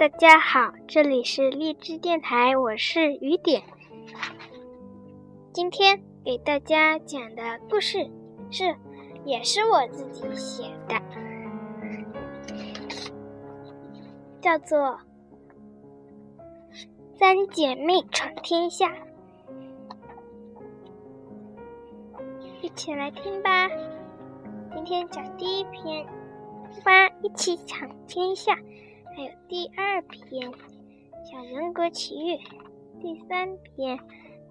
大家好，这里是荔枝电台，我是雨点。今天给大家讲的故事是，也是我自己写的，叫做《三姐妹闯天下》，一起来听吧。今天讲第一篇，吧，一起闯天下。还有第二篇《小人国奇遇》，第三篇《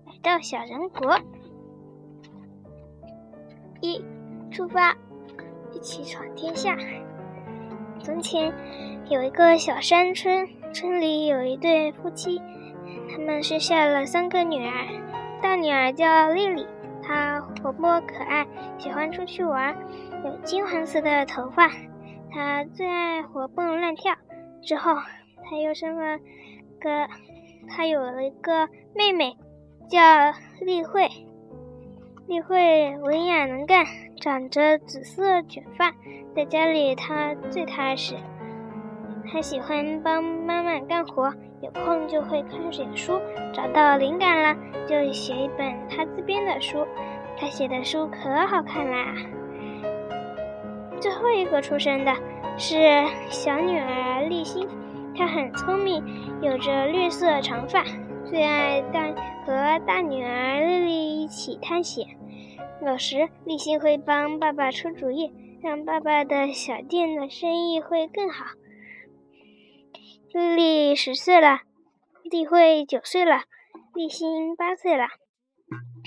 来到小人国》。一出发，一起闯天下。从前有一个小山村，村里有一对夫妻，他们生下了三个女儿。大女儿叫丽丽，她活泼可爱，喜欢出去玩，有金黄色的头发，她最爱活蹦乱跳。之后，他又生了个，他有了一个妹妹，叫丽慧。丽慧文雅能干，长着紫色卷发，在家里她最踏实。她喜欢帮妈妈干活，有空就会看点书，找到灵感了就写一本她自编的书。她写的书可好看啦！最后一个出生的。是小女儿丽欣，她很聪明，有着绿色长发，最爱大和大女儿丽丽一起探险。有时丽欣会帮爸爸出主意，让爸爸的小店的生意会更好。丽丽十岁了，丽慧九岁了，丽欣八岁了，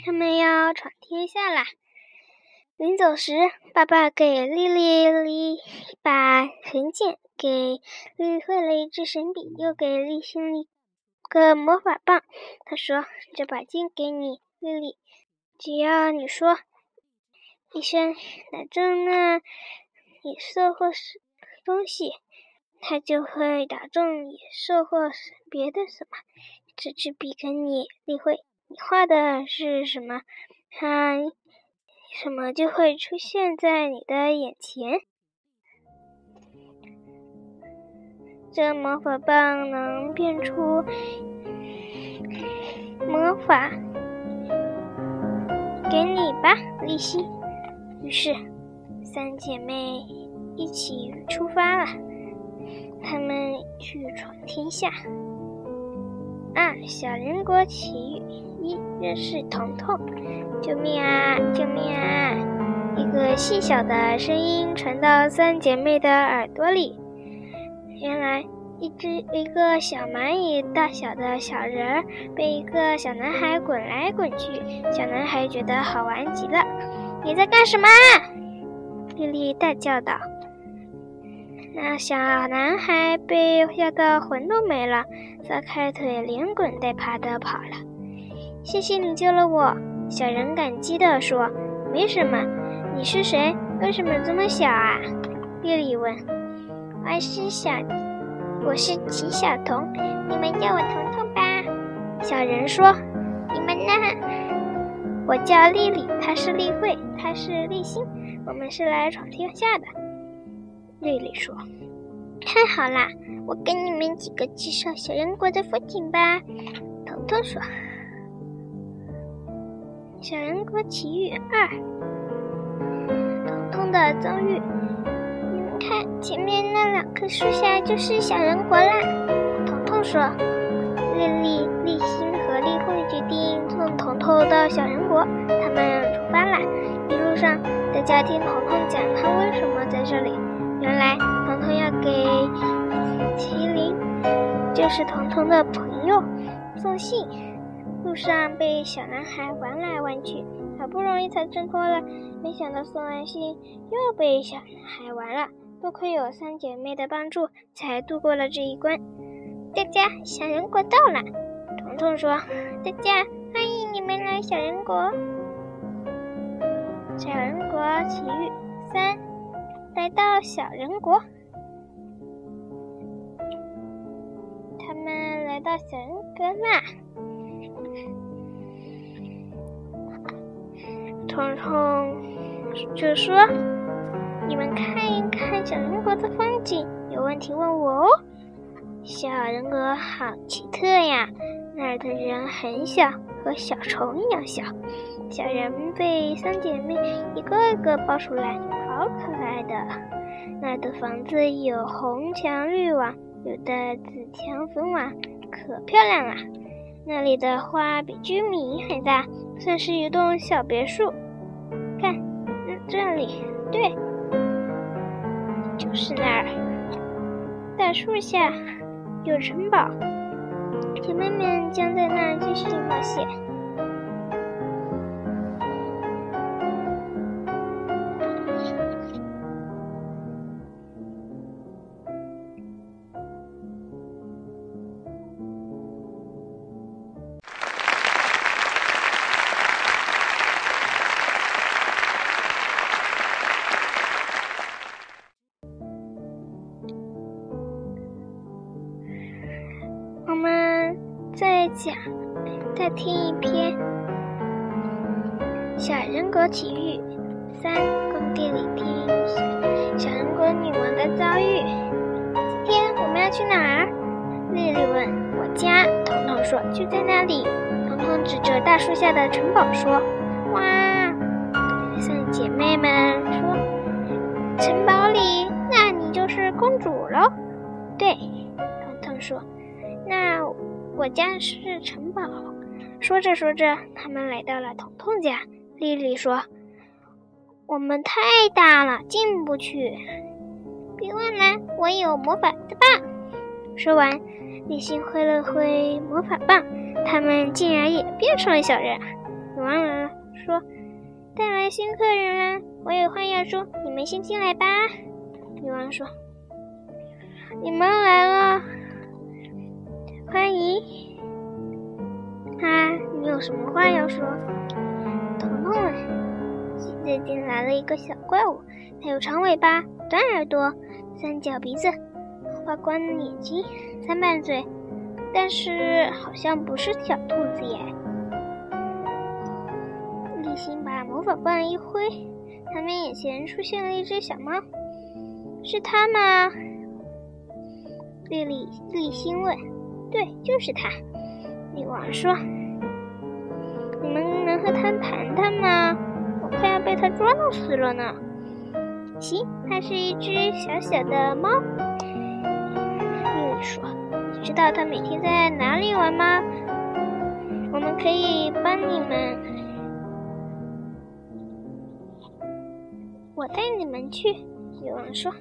他们要闯天下啦！临走时，爸爸给丽丽一把神剑，给丽慧了一支神笔，又给丽心一个魔法棒。他说：“这把剑给你，丽丽，只要你说一声打中那野兽或是东西，它就会打中野兽或别的什么。这支笔给你，丽慧，你画的是什么？它。”什么就会出现在你的眼前？这魔法棒能变出魔法，给你吧，丽西。于是，三姐妹一起出发了，她们去闯天下。小人国奇遇一认识彤彤，救命啊！救命啊！一个细小的声音传到三姐妹的耳朵里。原来，一只一个小蚂蚁大小的小人儿被一个小男孩滚来滚去，小男孩觉得好玩极了。你在干什么？丽丽大叫道。那小男孩被吓得魂都没了，撒开腿连滚带爬的跑了。谢谢你救了我，小人感激地说。没什么，你是谁？为什么这么小啊？丽丽问。我是小，我是齐小彤，你们叫我彤彤吧。小人说。你们呢？我叫丽丽，她是丽慧，她是丽心，我们是来闯天下的。丽丽说：“太好啦，我给你们几个介绍小人国的风景吧。”彤彤说：“小人国奇遇二，彤彤的遭遇。你们看，前面那两棵树下就是小人国啦。”彤彤说：“丽丽、丽心和丽慧决定送彤彤到小人国，他们出发啦。一路上，大家听彤彤讲他为什么在这里。”原来彤彤要给麒麟，就是彤彤的朋友送信，路上被小男孩玩来玩去，好不容易才挣脱了，没想到送完信又被小男孩玩了。多亏有三姐妹的帮助，才度过了这一关。大家，小人国到了！彤彤说：“大家欢迎你们来小人国。”小人国奇遇三。来到小人国，他们来到小人国啦。彤彤就说：“你们看一看小人国的风景，有问题问我哦。”小人国好奇特呀！那儿的人很小，和小虫一样小。小人被三姐妹一个个抱出来，好可爱的。那的房子有红墙绿瓦，有的紫墙粉瓦，可漂亮了。那里的花比居民还大，算是一栋小别墅。看，这里，对，就是那儿，大树下。有城堡，姐妹们将在那儿继续冒险。讲，再听一篇《小人国奇遇三宫殿里听小人国女王的遭遇》。今天我们要去哪儿？丽丽问。我家。彤彤说就在那里。彤彤指着大树下的城堡说：“哇！”三姐妹们说：“城堡里，那你就是公主喽？”对，彤彤说：“那。”我家是城堡。说着说着，他们来到了彤彤家。丽丽说：“我们太大了，进不去。别忘了，我有魔法的棒。”说完，李欣挥了挥魔法棒，他们竟然也变成了小人。女王来了，说：“带来新客人了，我有话要说，你们先进来吧。”女王说：“你们来了。”啊，你有什么话要说？彤彤，现在进来了一个小怪物，它有长尾巴、短耳朵、三角鼻子、发光的眼睛、三瓣嘴，但是好像不是小兔子耶。立心把魔法棒一挥，他们眼前出现了一只小猫，是它吗？丽丽立心问。对，就是他。女王说：“你们能和他谈谈吗？我快要被他抓死了呢。”行，它是一只小小的猫。丽丽说：“你知道它每天在哪里玩吗？我们可以帮你们，我带你们去。”女王说。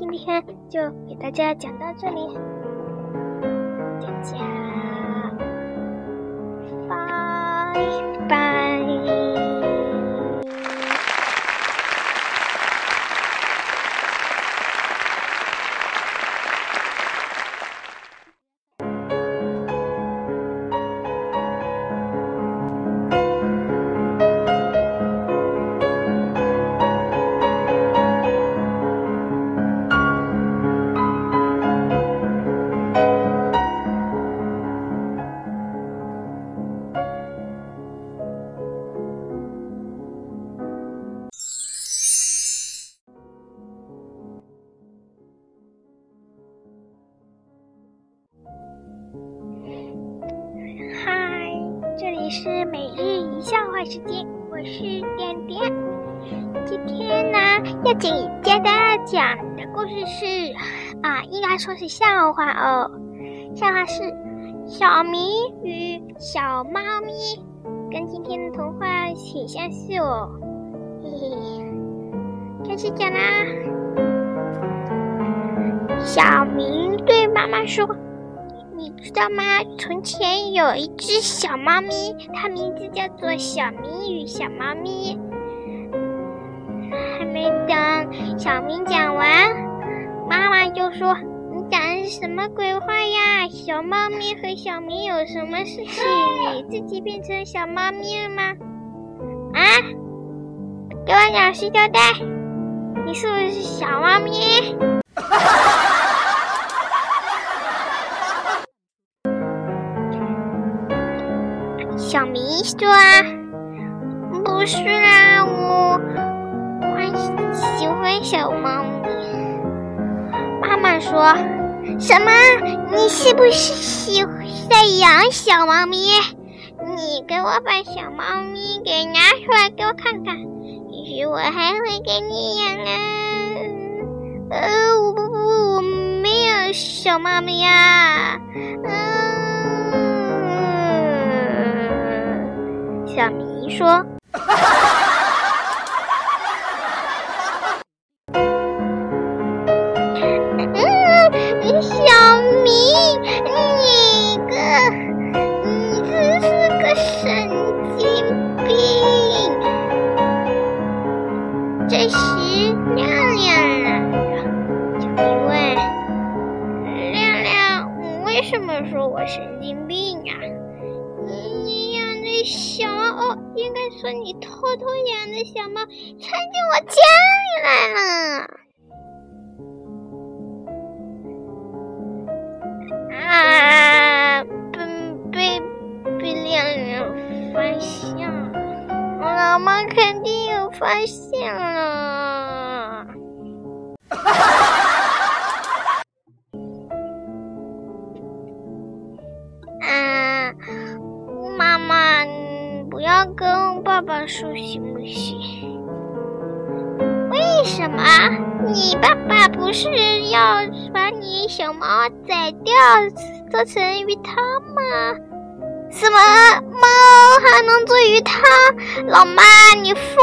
今天就给大家讲到这里，大家拜拜。是每日一笑话时间，我是点点。今天呢，要给大家讲的故事是啊，应该说是笑话哦。笑话是小明与小猫咪，跟今天的童话挺相似哦。嘿嘿，开始讲啦。小明对妈妈说。知道吗？从前有一只小猫咪，它名字叫做小明与小猫咪。还没等小明讲完，妈妈就说：“你讲的是什么鬼话呀？小猫咪和小明有什么事情？你自己变成小猫咪了吗？”啊！给我老实交代，你是不是小猫咪？小明说：“不是啊，我我喜欢小猫咪。妈妈说：“什么？你是不是喜在养小猫咪？你给我把小猫咪给拿出来给我看看，也许我还会给你养啊。”呃，我不不，我没有小猫咪呀。嗯，小迷说。这时，亮亮来了，就提问：“亮亮，你为什么说我神经病啊小猫哦，应该说你偷偷养的小猫窜进我家里来了，啊！被被被亮亮发现了，老妈肯定有发现了。爸爸说行不行？为什么？你爸爸不是要把你小猫宰掉做成鱼汤吗？什么猫还能做鱼汤？老妈，你疯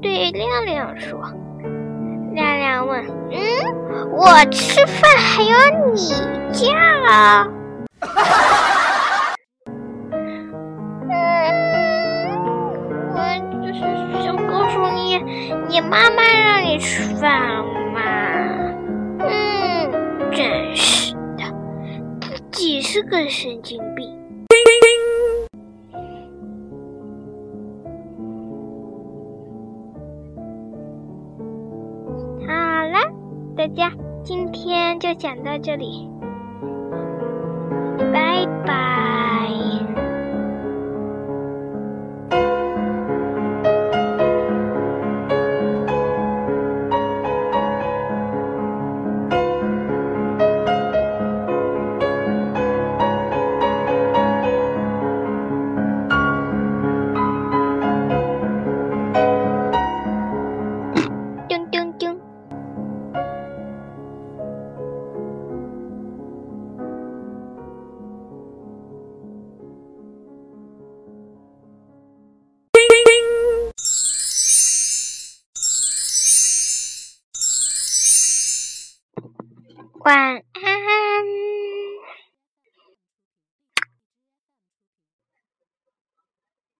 对亮亮说：“亮亮问，嗯，我吃饭还要你叫？嗯，我就是想告诉你，你妈妈让你吃饭了吗？嗯，真是的，自己是个神经讲到这里，拜拜。晚安。